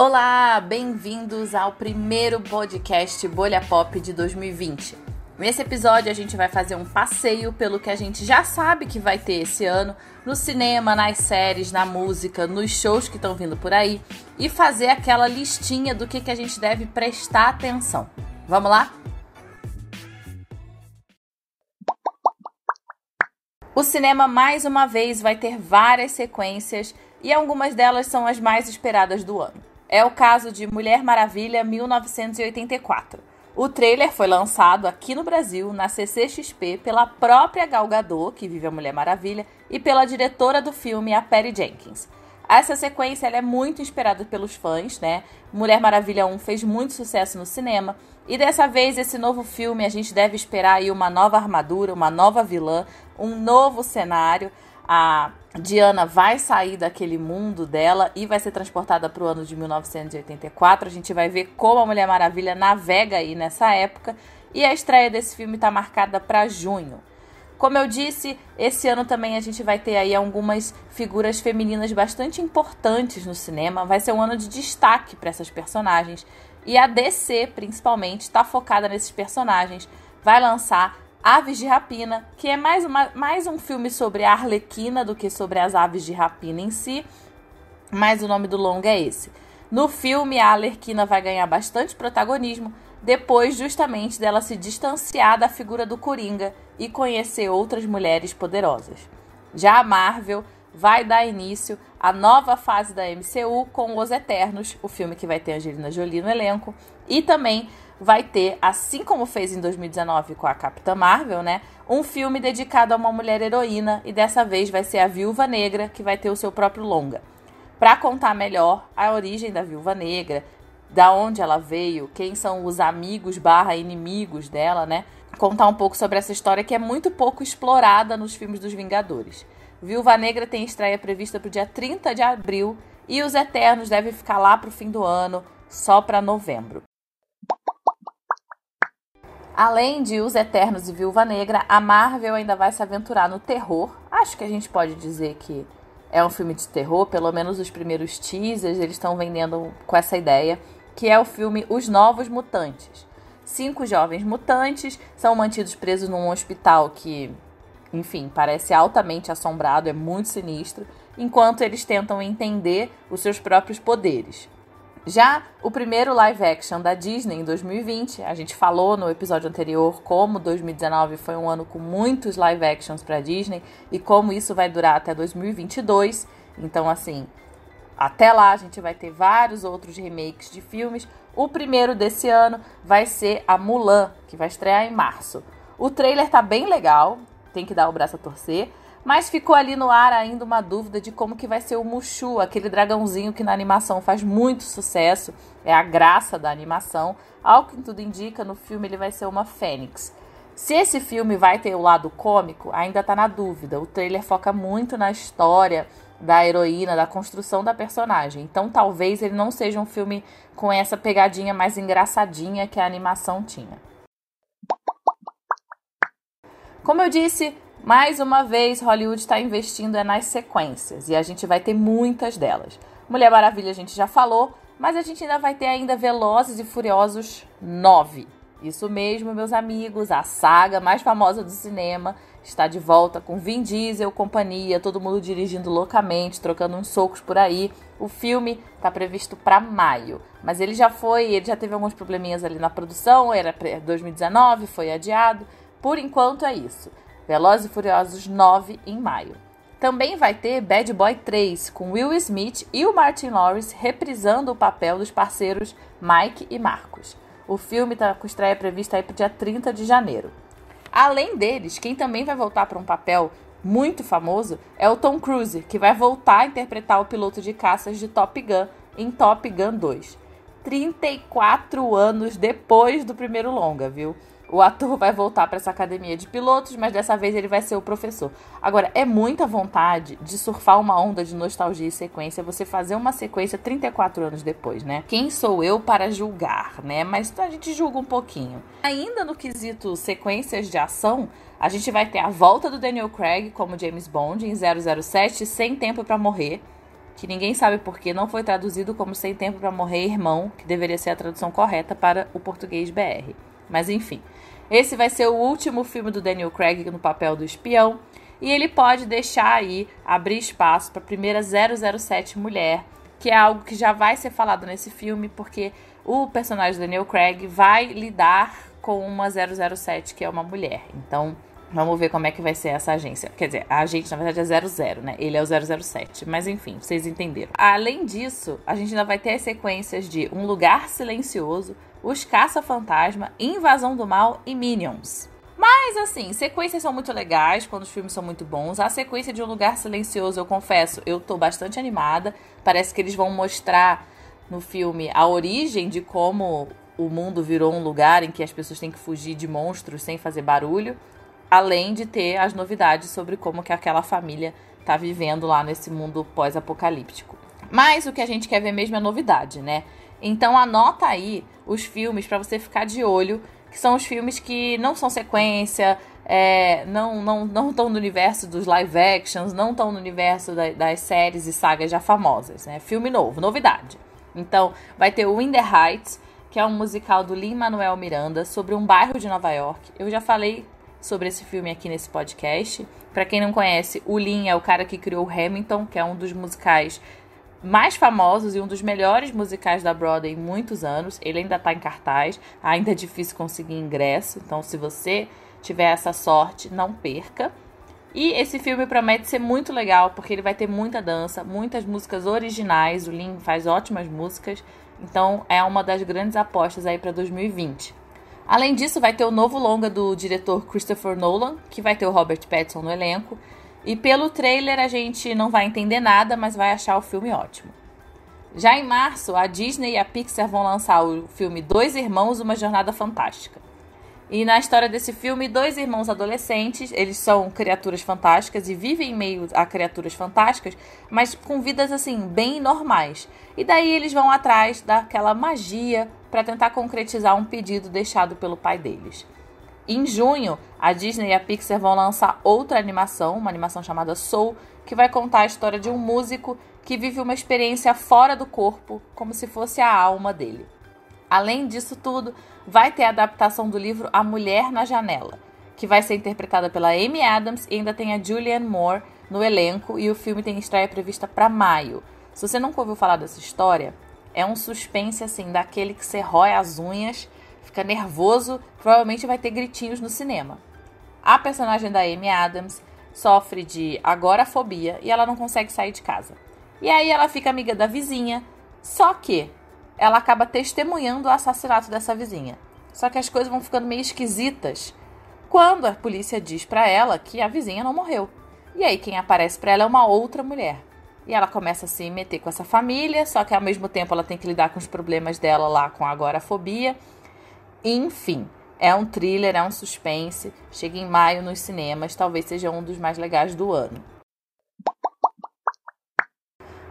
Olá, bem-vindos ao primeiro podcast Bolha Pop de 2020. Nesse episódio a gente vai fazer um passeio pelo que a gente já sabe que vai ter esse ano no cinema, nas séries, na música, nos shows que estão vindo por aí e fazer aquela listinha do que, que a gente deve prestar atenção. Vamos lá? O cinema mais uma vez vai ter várias sequências e algumas delas são as mais esperadas do ano. É o caso de Mulher Maravilha 1984. O trailer foi lançado aqui no Brasil, na CCXP, pela própria Gal Gadot, que vive a Mulher Maravilha, e pela diretora do filme, a Patty Jenkins. Essa sequência é muito esperada pelos fãs, né? Mulher Maravilha 1 fez muito sucesso no cinema, e dessa vez esse novo filme a gente deve esperar aí uma nova armadura, uma nova vilã, um novo cenário a Diana vai sair daquele mundo dela e vai ser transportada para o ano de 1984. A gente vai ver como a Mulher Maravilha navega aí nessa época. E a estreia desse filme está marcada para junho. Como eu disse, esse ano também a gente vai ter aí algumas figuras femininas bastante importantes no cinema. Vai ser um ano de destaque para essas personagens. E a DC, principalmente, está focada nesses personagens. Vai lançar Aves de Rapina, que é mais, uma, mais um filme sobre a Arlequina do que sobre as aves de rapina em si, mas o nome do longa é esse. No filme, a Arlequina vai ganhar bastante protagonismo depois justamente dela se distanciar da figura do Coringa e conhecer outras mulheres poderosas. Já a Marvel vai dar início à nova fase da MCU com Os Eternos, o filme que vai ter Angelina Jolie no elenco, e também vai ter, assim como fez em 2019 com a Capitã Marvel, né, um filme dedicado a uma mulher heroína e dessa vez vai ser a Viúva Negra que vai ter o seu próprio longa. Para contar melhor a origem da Viúva Negra, da onde ela veio, quem são os amigos/inimigos dela, né? Contar um pouco sobre essa história que é muito pouco explorada nos filmes dos Vingadores. Viúva Negra tem estreia prevista para o dia 30 de abril e Os Eternos devem ficar lá para o fim do ano, só para novembro. Além de Os Eternos e Viúva Negra, a Marvel ainda vai se aventurar no terror. Acho que a gente pode dizer que é um filme de terror, pelo menos os primeiros teasers eles estão vendendo com essa ideia, que é o filme Os Novos Mutantes. Cinco jovens mutantes são mantidos presos num hospital que, enfim, parece altamente assombrado, é muito sinistro, enquanto eles tentam entender os seus próprios poderes. Já o primeiro live action da Disney em 2020, a gente falou no episódio anterior como 2019 foi um ano com muitos live actions para Disney e como isso vai durar até 2022. Então, assim, até lá a gente vai ter vários outros remakes de filmes. O primeiro desse ano vai ser a Mulan, que vai estrear em março. O trailer tá bem legal, tem que dar o braço a torcer. Mas ficou ali no ar ainda uma dúvida de como que vai ser o Mushu, aquele dragãozinho que na animação faz muito sucesso, é a graça da animação. Ao que tudo indica, no filme ele vai ser uma fênix. Se esse filme vai ter o lado cômico, ainda está na dúvida. O trailer foca muito na história da heroína, da construção da personagem. Então talvez ele não seja um filme com essa pegadinha mais engraçadinha que a animação tinha. Como eu disse, mais uma vez, Hollywood está investindo é nas sequências e a gente vai ter muitas delas. Mulher Maravilha a gente já falou, mas a gente ainda vai ter ainda Velozes e Furiosos 9. Isso mesmo, meus amigos, a saga mais famosa do cinema está de volta com Vin Diesel, companhia, todo mundo dirigindo loucamente, trocando uns socos por aí. O filme está previsto para maio, mas ele já foi, ele já teve alguns probleminhas ali na produção, era 2019, foi adiado. Por enquanto é isso. Velozes e Furiosos 9 em maio. Também vai ter Bad Boy 3, com Will Smith e o Martin Lawrence reprisando o papel dos parceiros Mike e Marcos. O filme está com estreia prevista para o dia 30 de janeiro. Além deles, quem também vai voltar para um papel muito famoso é o Tom Cruise, que vai voltar a interpretar o piloto de caças de Top Gun em Top Gun 2. 34 anos depois do primeiro longa, viu? O ator vai voltar para essa academia de pilotos, mas dessa vez ele vai ser o professor. Agora, é muita vontade de surfar uma onda de nostalgia e sequência, você fazer uma sequência 34 anos depois, né? Quem sou eu para julgar, né? Mas a gente julga um pouquinho. Ainda no quesito sequências de ação, a gente vai ter a volta do Daniel Craig como James Bond em 007 Sem Tempo para Morrer. que ninguém sabe por que não foi traduzido como Sem Tempo para Morrer Irmão, que deveria ser a tradução correta para o português BR. Mas enfim, esse vai ser o último filme do Daniel Craig no papel do espião, e ele pode deixar aí abrir espaço para a primeira 007 mulher, que é algo que já vai ser falado nesse filme, porque o personagem do Daniel Craig vai lidar com uma 007 que é uma mulher. Então, Vamos ver como é que vai ser essa agência. Quer dizer, a agente na verdade é 00, né? Ele é o 007. Mas enfim, vocês entenderam. Além disso, a gente ainda vai ter as sequências de Um Lugar Silencioso, Os Caça-Fantasma, Invasão do Mal e Minions. Mas assim, sequências são muito legais quando os filmes são muito bons. A sequência de Um Lugar Silencioso, eu confesso, eu tô bastante animada. Parece que eles vão mostrar no filme a origem de como o mundo virou um lugar em que as pessoas têm que fugir de monstros sem fazer barulho além de ter as novidades sobre como que aquela família está vivendo lá nesse mundo pós-apocalíptico. Mas o que a gente quer ver mesmo é novidade, né? Então anota aí os filmes para você ficar de olho, que são os filmes que não são sequência, é, não não não estão no universo dos live actions, não estão no universo da, das séries e sagas já famosas, né? Filme novo, novidade. Então vai ter o In the Heights, que é um musical do Lin Manuel Miranda sobre um bairro de Nova York. Eu já falei sobre esse filme aqui nesse podcast. Para quem não conhece, o Lin é o cara que criou Hamilton, que é um dos musicais mais famosos e um dos melhores musicais da Broadway em muitos anos. Ele ainda está em cartaz, ainda é difícil conseguir ingresso, então se você tiver essa sorte, não perca. E esse filme promete ser muito legal, porque ele vai ter muita dança, muitas músicas originais. O Lin faz ótimas músicas, então é uma das grandes apostas aí para 2020. Além disso, vai ter o novo longa do diretor Christopher Nolan, que vai ter o Robert Pattinson no elenco. E pelo trailer a gente não vai entender nada, mas vai achar o filme ótimo. Já em março, a Disney e a Pixar vão lançar o filme Dois Irmãos, Uma Jornada Fantástica. E na história desse filme, dois irmãos adolescentes, eles são criaturas fantásticas e vivem em meio a criaturas fantásticas, mas com vidas assim, bem normais. E daí eles vão atrás daquela magia para tentar concretizar um pedido deixado pelo pai deles. Em junho, a Disney e a Pixar vão lançar outra animação, uma animação chamada Soul, que vai contar a história de um músico que vive uma experiência fora do corpo, como se fosse a alma dele. Além disso tudo, vai ter a adaptação do livro A Mulher na Janela, que vai ser interpretada pela Amy Adams e ainda tem a Julianne Moore no elenco e o filme tem estreia prevista para maio. Se você nunca ouviu falar dessa história, é um suspense assim, daquele que você rói as unhas, fica nervoso, provavelmente vai ter gritinhos no cinema. A personagem da Amy Adams sofre de agorafobia e ela não consegue sair de casa. E aí ela fica amiga da vizinha, só que ela acaba testemunhando o assassinato dessa vizinha. Só que as coisas vão ficando meio esquisitas quando a polícia diz para ela que a vizinha não morreu. E aí quem aparece para ela é uma outra mulher. E ela começa a se meter com essa família, só que ao mesmo tempo ela tem que lidar com os problemas dela lá com a agorafobia. Enfim, é um thriller, é um suspense. Chega em maio nos cinemas, talvez seja um dos mais legais do ano.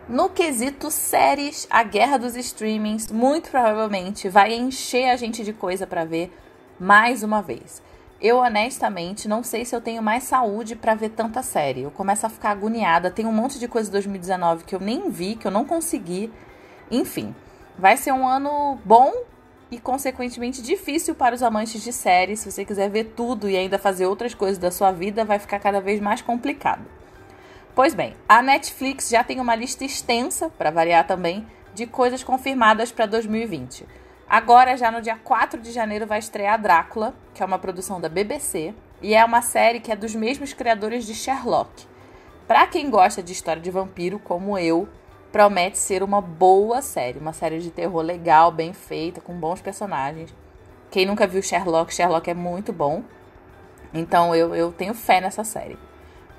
No quesito séries, a guerra dos streamings muito provavelmente vai encher a gente de coisa para ver mais uma vez. Eu honestamente não sei se eu tenho mais saúde para ver tanta série. Eu começo a ficar agoniada. Tem um monte de coisa de 2019 que eu nem vi, que eu não consegui. Enfim, vai ser um ano bom e consequentemente difícil para os amantes de séries. Se você quiser ver tudo e ainda fazer outras coisas da sua vida, vai ficar cada vez mais complicado. Pois bem, a Netflix já tem uma lista extensa, para variar também, de coisas confirmadas para 2020. Agora, já no dia 4 de janeiro, vai estrear Drácula, que é uma produção da BBC, e é uma série que é dos mesmos criadores de Sherlock. Para quem gosta de história de vampiro, como eu, promete ser uma boa série, uma série de terror legal, bem feita, com bons personagens. Quem nunca viu Sherlock, Sherlock é muito bom. Então eu, eu tenho fé nessa série.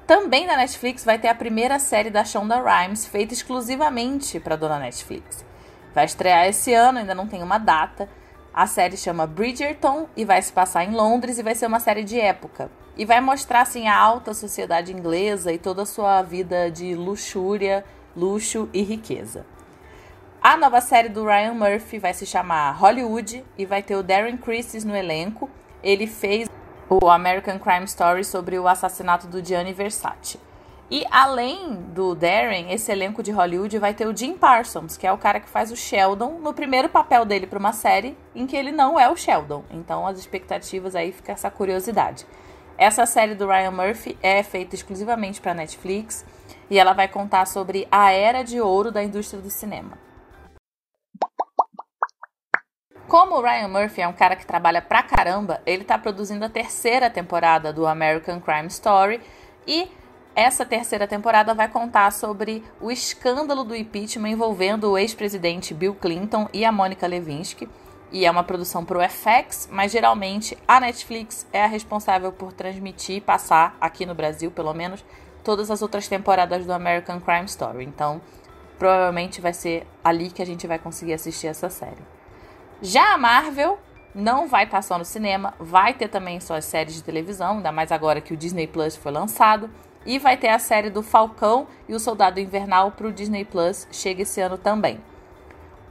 Também na Netflix vai ter a primeira série da Shonda Rhimes, feita exclusivamente para dona Netflix. Vai estrear esse ano, ainda não tem uma data. A série chama Bridgerton e vai se passar em Londres e vai ser uma série de época. E vai mostrar assim a alta sociedade inglesa e toda a sua vida de luxúria, luxo e riqueza. A nova série do Ryan Murphy vai se chamar Hollywood e vai ter o Darren Criss no elenco. Ele fez o American Crime Story sobre o assassinato do Gianni Versace. E além do Darren, esse elenco de Hollywood vai ter o Jim Parsons, que é o cara que faz o Sheldon no primeiro papel dele para uma série em que ele não é o Sheldon. Então as expectativas aí fica essa curiosidade. Essa série do Ryan Murphy é feita exclusivamente para Netflix e ela vai contar sobre a era de ouro da indústria do cinema. Como o Ryan Murphy é um cara que trabalha pra caramba, ele tá produzindo a terceira temporada do American Crime Story e essa terceira temporada vai contar sobre o escândalo do impeachment envolvendo o ex-presidente Bill Clinton e a Monica Lewinsky. E é uma produção para o FX, mas geralmente a Netflix é a responsável por transmitir e passar, aqui no Brasil pelo menos, todas as outras temporadas do American Crime Story. Então, provavelmente vai ser ali que a gente vai conseguir assistir essa série. Já a Marvel não vai estar só no cinema, vai ter também suas séries de televisão, ainda mais agora que o Disney Plus foi lançado. E vai ter a série do Falcão e o Soldado Invernal para o Disney Plus, chega esse ano também.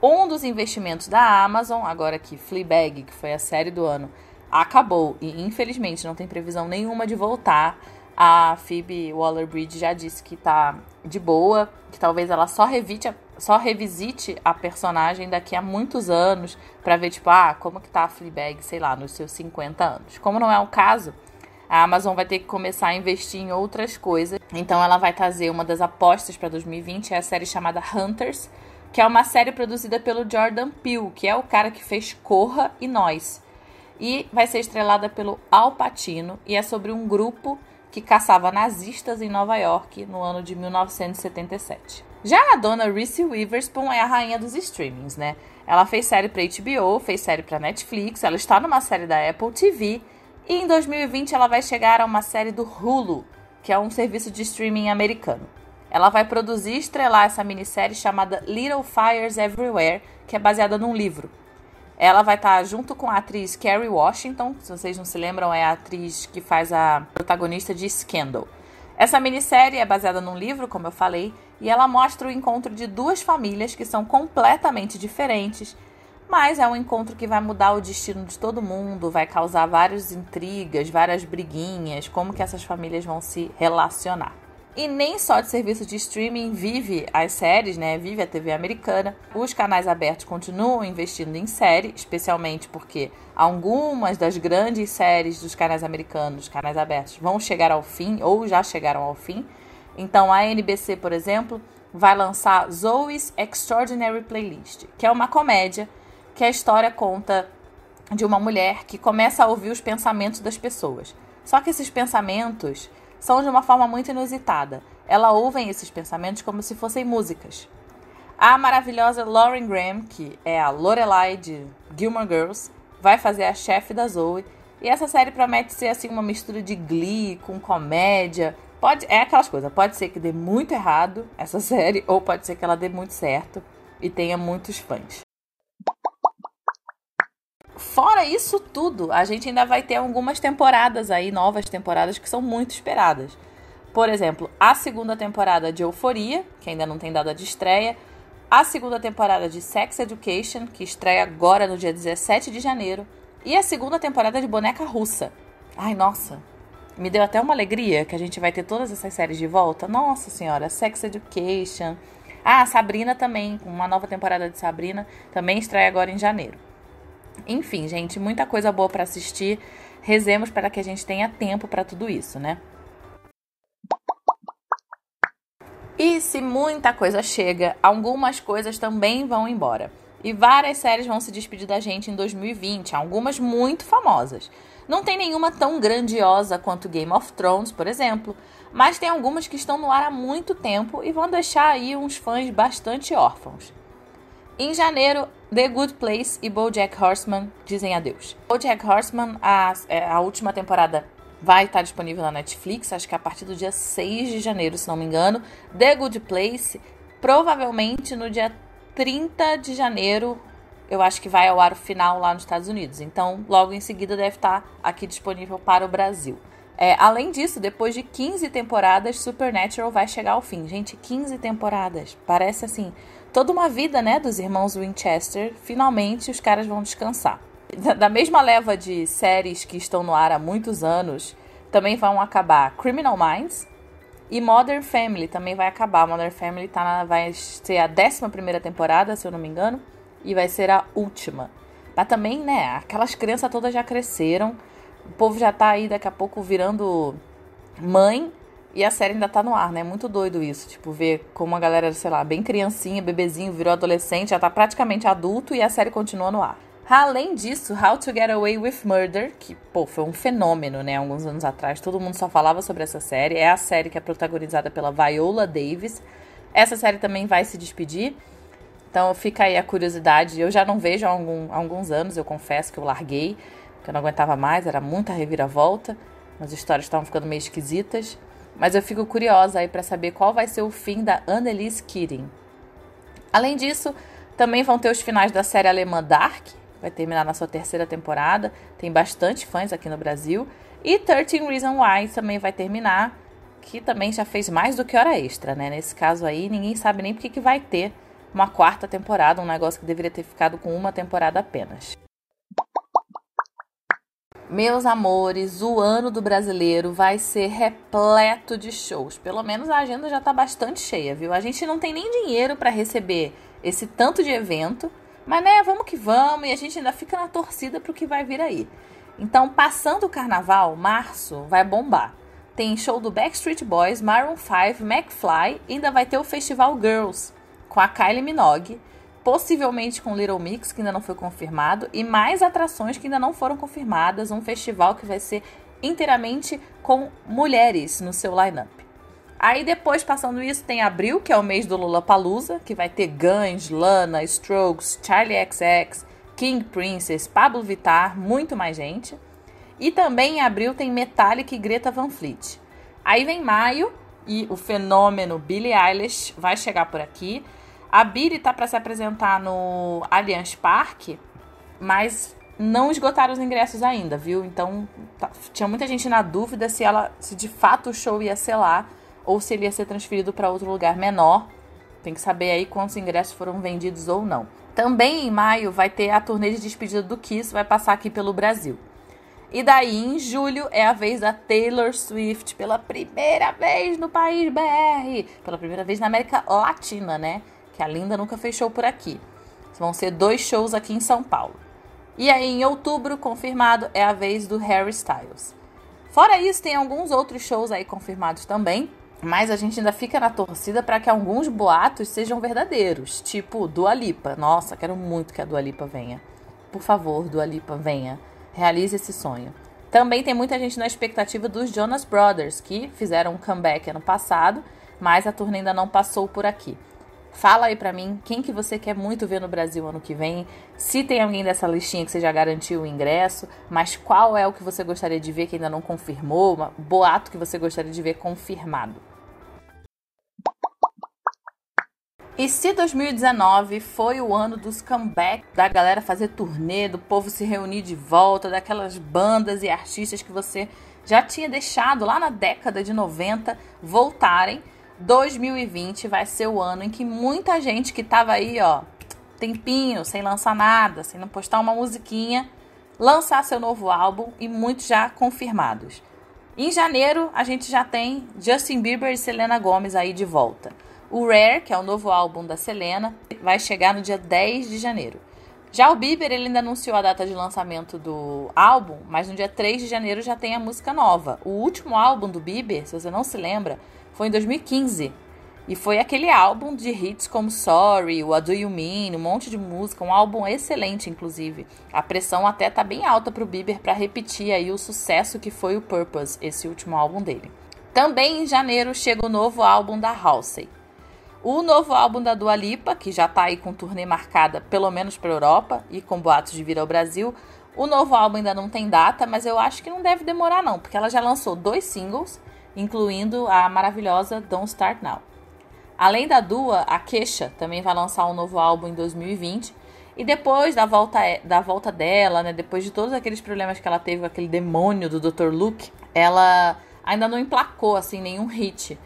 Um dos investimentos da Amazon, agora que Fleabag, que foi a série do ano, acabou e infelizmente não tem previsão nenhuma de voltar. A Phoebe Waller-Bridge já disse que tá de boa, que talvez ela só revite, só revisite a personagem daqui a muitos anos para ver tipo, ah, como que tá a Fleabag, sei lá, nos seus 50 anos. Como não é o caso, a Amazon vai ter que começar a investir em outras coisas. Então ela vai trazer uma das apostas para 2020, é a série chamada Hunters, que é uma série produzida pelo Jordan Peele, que é o cara que fez Corra e Nós. E vai ser estrelada pelo Al Pacino e é sobre um grupo que caçava nazistas em Nova York no ano de 1977. Já a dona Reese Witherspoon é a rainha dos streamings, né? Ela fez série para HBO, fez série para Netflix, ela está numa série da Apple TV e em 2020 ela vai chegar a uma série do Hulu, que é um serviço de streaming americano. Ela vai produzir e estrelar essa minissérie chamada Little Fires Everywhere, que é baseada num livro. Ela vai estar junto com a atriz Kerry Washington, se vocês não se lembram, é a atriz que faz a protagonista de Scandal. Essa minissérie é baseada num livro, como eu falei, e ela mostra o encontro de duas famílias que são completamente diferentes mas é um encontro que vai mudar o destino de todo mundo, vai causar várias intrigas, várias briguinhas, como que essas famílias vão se relacionar. E nem só de serviço de streaming vive as séries, né? Vive a TV americana. Os canais abertos continuam investindo em série, especialmente porque algumas das grandes séries dos canais americanos, canais abertos, vão chegar ao fim ou já chegaram ao fim. Então a NBC, por exemplo, vai lançar Zoe's Extraordinary Playlist, que é uma comédia que a história conta de uma mulher que começa a ouvir os pensamentos das pessoas. Só que esses pensamentos são de uma forma muito inusitada. Ela ouve esses pensamentos como se fossem músicas. A maravilhosa Lauren Graham, que é a Lorelai de Gilmore Girls, vai fazer a chefe da Zoe. E essa série promete ser assim uma mistura de Glee com comédia. Pode, é aquelas coisas. Pode ser que dê muito errado essa série, ou pode ser que ela dê muito certo e tenha muitos fãs. Fora isso tudo, a gente ainda vai ter algumas temporadas aí, novas temporadas que são muito esperadas. Por exemplo, a segunda temporada de Euforia, que ainda não tem data de estreia, a segunda temporada de Sex Education, que estreia agora no dia 17 de janeiro, e a segunda temporada de Boneca Russa. Ai, nossa, me deu até uma alegria que a gente vai ter todas essas séries de volta. Nossa senhora, Sex Education. Ah, Sabrina também, uma nova temporada de Sabrina, também estreia agora em janeiro. Enfim, gente, muita coisa boa para assistir. Rezemos para que a gente tenha tempo para tudo isso, né? E se muita coisa chega, algumas coisas também vão embora. E várias séries vão se despedir da gente em 2020, algumas muito famosas. Não tem nenhuma tão grandiosa quanto Game of Thrones, por exemplo, mas tem algumas que estão no ar há muito tempo e vão deixar aí uns fãs bastante órfãos. Em janeiro, The Good Place e BoJack Horseman dizem adeus. BoJack Horseman, a, é, a última temporada vai estar disponível na Netflix, acho que a partir do dia 6 de janeiro, se não me engano. The Good Place, provavelmente no dia 30 de janeiro, eu acho que vai ao ar o final lá nos Estados Unidos. Então, logo em seguida deve estar aqui disponível para o Brasil. É, além disso, depois de 15 temporadas, Supernatural vai chegar ao fim. Gente, 15 temporadas. Parece assim toda uma vida, né, dos irmãos Winchester, finalmente os caras vão descansar. Da mesma leva de séries que estão no ar há muitos anos, também vão acabar Criminal Minds, E Modern Family também vai acabar. Modern Family tá na, vai ser a 11 primeira temporada, se eu não me engano, e vai ser a última. Mas também, né, aquelas crianças todas já cresceram. O povo já tá aí daqui a pouco virando mãe e a série ainda tá no ar, né? Muito doido isso. Tipo, ver como a galera, sei lá, bem criancinha, bebezinho, virou adolescente, já tá praticamente adulto e a série continua no ar. Além disso, How to Get Away with Murder, que, pô, foi um fenômeno, né? Alguns anos atrás, todo mundo só falava sobre essa série. É a série que é protagonizada pela Viola Davis. Essa série também vai se despedir. Então fica aí a curiosidade. Eu já não vejo há, algum, há alguns anos, eu confesso que eu larguei, que eu não aguentava mais, era muita reviravolta. As histórias estavam ficando meio esquisitas. Mas eu fico curiosa aí para saber qual vai ser o fim da Annelies Keating. Além disso, também vão ter os finais da série alemã Dark, vai terminar na sua terceira temporada, tem bastante fãs aqui no Brasil. E 13 Reasons Why também vai terminar, que também já fez mais do que hora extra, né? Nesse caso aí, ninguém sabe nem porque que vai ter uma quarta temporada, um negócio que deveria ter ficado com uma temporada apenas. Meus amores, o ano do brasileiro vai ser repleto de shows. Pelo menos a agenda já está bastante cheia, viu? A gente não tem nem dinheiro para receber esse tanto de evento, mas né, vamos que vamos e a gente ainda fica na torcida para o que vai vir aí. Então, passando o carnaval, março vai bombar. Tem show do Backstreet Boys, Maroon 5, McFly, ainda vai ter o Festival Girls com a Kylie Minogue possivelmente com Little Mix, que ainda não foi confirmado, e mais atrações que ainda não foram confirmadas, um festival que vai ser inteiramente com mulheres no seu lineup. Aí depois, passando isso, tem abril, que é o mês do Lollapalooza, que vai ter Guns, Lana, Strokes, Charlie XX, King Princess, Pablo Vittar, muito mais gente. E também em abril tem Metallica e Greta Van Fleet. Aí vem maio e o fenômeno Billie Eilish vai chegar por aqui. A Billy tá para se apresentar no Allianz Parque, mas não esgotaram os ingressos ainda, viu? Então tá, tinha muita gente na dúvida se ela, se de fato o show ia ser lá ou se ele ia ser transferido para outro lugar menor. Tem que saber aí quantos ingressos foram vendidos ou não. Também em maio vai ter a turnê de despedida do Kiss, vai passar aqui pelo Brasil. E daí, em julho, é a vez da Taylor Swift, pela primeira vez no país BR, pela primeira vez na América Latina, né? Que a Linda nunca fechou por aqui. Vão ser dois shows aqui em São Paulo. E aí, em outubro, confirmado, é a vez do Harry Styles. Fora isso, tem alguns outros shows aí confirmados também, mas a gente ainda fica na torcida para que alguns boatos sejam verdadeiros, tipo Dua Lipa. Nossa, quero muito que a Dua Lipa venha. Por favor, Dua Lipa, venha. Realize esse sonho. Também tem muita gente na expectativa dos Jonas Brothers, que fizeram um comeback ano passado, mas a turnê ainda não passou por aqui. Fala aí pra mim quem que você quer muito ver no Brasil ano que vem. Se tem alguém dessa listinha que você já garantiu o ingresso, mas qual é o que você gostaria de ver que ainda não confirmou, um boato que você gostaria de ver confirmado. E se 2019 foi o ano dos comebacks, da galera fazer turnê, do povo se reunir de volta, daquelas bandas e artistas que você já tinha deixado lá na década de 90 voltarem, 2020 vai ser o ano em que muita gente que tava aí, ó, tempinho, sem lançar nada, sem não postar uma musiquinha, lançar seu novo álbum e muitos já confirmados. Em janeiro, a gente já tem Justin Bieber e Selena Gomez aí de volta. O Rare, que é o novo álbum da Selena, vai chegar no dia 10 de janeiro. Já o Bieber, ele ainda anunciou a data de lançamento do álbum, mas no dia 3 de janeiro já tem a música nova. O último álbum do Bieber, se você não se lembra, foi em 2015. E foi aquele álbum de hits como Sorry, What Do You Mean, um monte de música, um álbum excelente, inclusive. A pressão até tá bem alta pro Bieber para repetir aí o sucesso que foi o Purpose, esse último álbum dele. Também em janeiro chega o novo álbum da Halsey. O novo álbum da Dua Lipa, que já tá aí com turnê marcada pelo menos para Europa e com boatos de vir ao Brasil. O novo álbum ainda não tem data, mas eu acho que não deve demorar não, porque ela já lançou dois singles incluindo a maravilhosa Don't Start Now. Além da Dua, a Kesha também vai lançar um novo álbum em 2020. E depois da volta, da volta dela, né, depois de todos aqueles problemas que ela teve com aquele demônio do Dr. Luke, ela ainda não emplacou assim nenhum hit.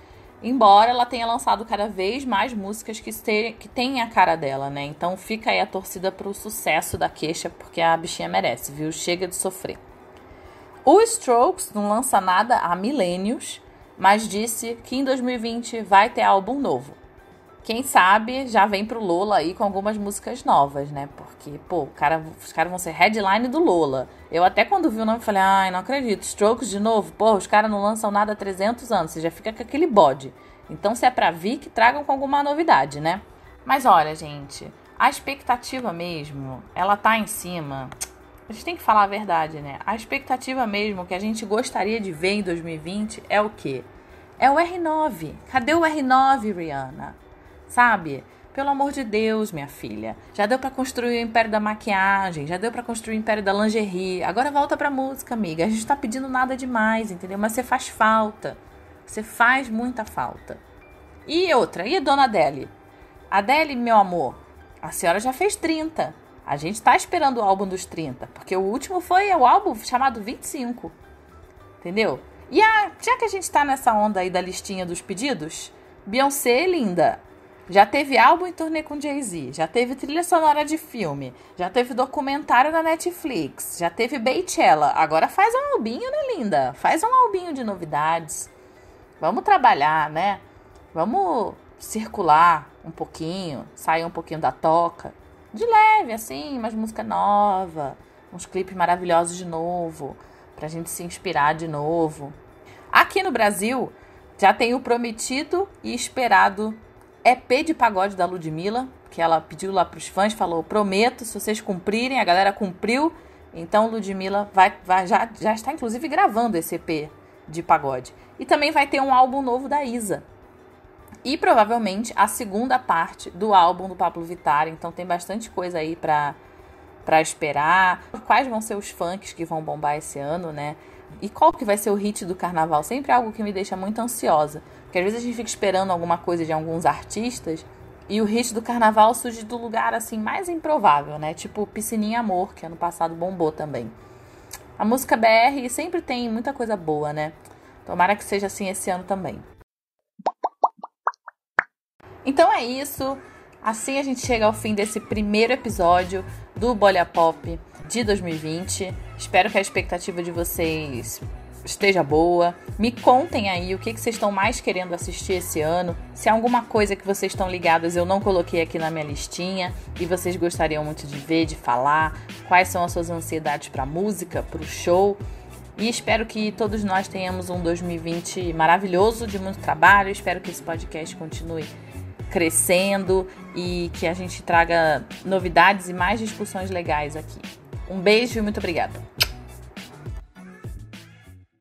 Embora ela tenha lançado cada vez mais músicas que, este, que a cara dela, né? Então fica aí a torcida pro sucesso da queixa, porque a bichinha merece, viu? Chega de sofrer. O Strokes não lança nada há milênios, mas disse que em 2020 vai ter álbum novo. Quem sabe já vem pro Lola aí com algumas músicas novas, né? Porque, pô, cara, os caras vão ser headline do Lola. Eu até quando vi o nome falei, ai, não acredito. Strokes de novo? Pô, os caras não lançam nada há 300 anos. Você já fica com aquele bode. Então, se é pra vir, que tragam com alguma novidade, né? Mas olha, gente, a expectativa mesmo, ela tá em cima. A gente tem que falar a verdade, né? A expectativa mesmo que a gente gostaria de ver em 2020 é o quê? É o R9. Cadê o R9, Rihanna? sabe? Pelo amor de Deus, minha filha. Já deu para construir o império da maquiagem, já deu para construir o império da lingerie. Agora volta pra música, amiga. A gente tá pedindo nada demais, entendeu? Mas você faz falta. Você faz muita falta. E outra, e a dona Adele? Adele, meu amor, a senhora já fez 30. A gente tá esperando o álbum dos 30, porque o último foi o álbum chamado 25. Entendeu? E a, já que a gente tá nessa onda aí da listinha dos pedidos, Beyoncé, linda, já teve álbum em turnê com Jay-Z, já teve trilha sonora de filme, já teve documentário na Netflix, já teve Beychella. Agora faz um albinho, né, linda? Faz um albinho de novidades. Vamos trabalhar, né? Vamos circular um pouquinho, sair um pouquinho da toca. De leve, assim, umas música nova, uns clipes maravilhosos de novo, pra gente se inspirar de novo. Aqui no Brasil, já tem o prometido e esperado EP de pagode da Ludmilla, que ela pediu lá para os fãs, falou: prometo, se vocês cumprirem, a galera cumpriu. Então Ludmilla vai, vai já, já está inclusive gravando esse EP de pagode. E também vai ter um álbum novo da Isa. E provavelmente a segunda parte do álbum do Pablo Vittar. Então tem bastante coisa aí para para esperar. Quais vão ser os funks que vão bombar esse ano, né? E qual que vai ser o hit do carnaval? Sempre algo que me deixa muito ansiosa. Porque às vezes a gente fica esperando alguma coisa de alguns artistas e o hit do carnaval surge do lugar assim mais improvável, né? Tipo Piscininha Amor, que ano passado bombou também. A música BR sempre tem muita coisa boa, né? Tomara que seja assim esse ano também. Então é isso. Assim a gente chega ao fim desse primeiro episódio do Bolha Pop de 2020. Espero que a expectativa de vocês esteja boa. Me contem aí o que, vocês estão mais querendo assistir esse ano. Se há alguma coisa que vocês estão ligados eu não coloquei aqui na minha listinha e vocês gostariam muito de ver, de falar. Quais são as suas ansiedades para música, para o show. E espero que todos nós tenhamos um 2020 maravilhoso, de muito trabalho. Espero que esse podcast continue crescendo e que a gente traga novidades e mais discussões legais aqui. Um beijo e muito obrigada.